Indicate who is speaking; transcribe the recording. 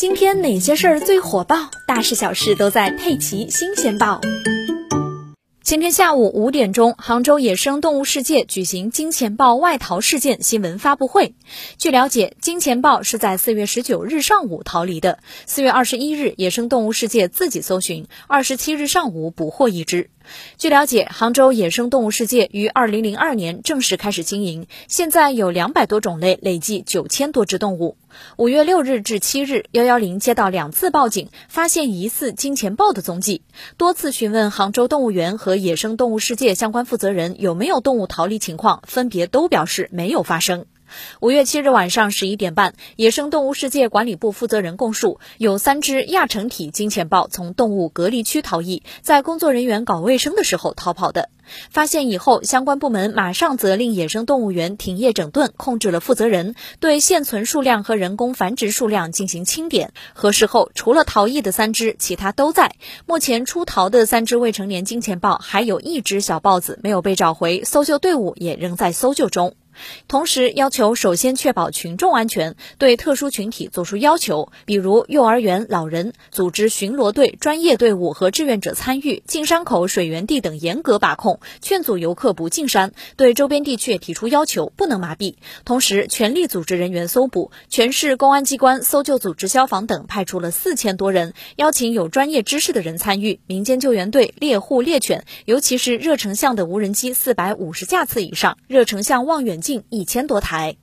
Speaker 1: 今天哪些事儿最火爆？大事小事都在《佩奇新鲜报》。今天下午五点钟，杭州野生动物世界举行金钱豹外逃事件新闻发布会。据了解，金钱豹是在四月十九日上午逃离的。四月二十一日，野生动物世界自己搜寻，二十七日上午捕获一只。据了解，杭州野生动物世界于二零零二年正式开始经营，现在有两百多种类，累计九千多只动物。五月六日至七日，幺幺零接到两次报警，发现疑似金钱豹的踪迹，多次询问杭州动物园和野生动物世界相关负责人有没有动物逃离情况，分别都表示没有发生。五月七日晚上十一点半，野生动物世界管理部负责人供述，有三只亚成体金钱豹从动物隔离区逃逸，在工作人员搞卫生的时候逃跑的。发现以后，相关部门马上责令野生动物园停业整顿，控制了负责人，对现存数量和人工繁殖数量进行清点。核实后，除了逃逸的三只，其他都在。目前出逃的三只未成年金钱豹，还有一只小豹子没有被找回，搜救队伍也仍在搜救中。同时要求首先确保群众安全，对特殊群体作出要求，比如幼儿园、老人，组织巡逻队、专业队伍和志愿者参与进山口、水源地等严格把控，劝阻游客不进山。对周边地区提出要求，不能麻痹。同时全力组织人员搜捕，全市公安机关、搜救组织、消防等派出了四千多人，邀请有专业知识的人参与，民间救援队、猎户、猎犬，尤其是热成像的无人机四百五十架次以上，热成像望远镜。近一千多台。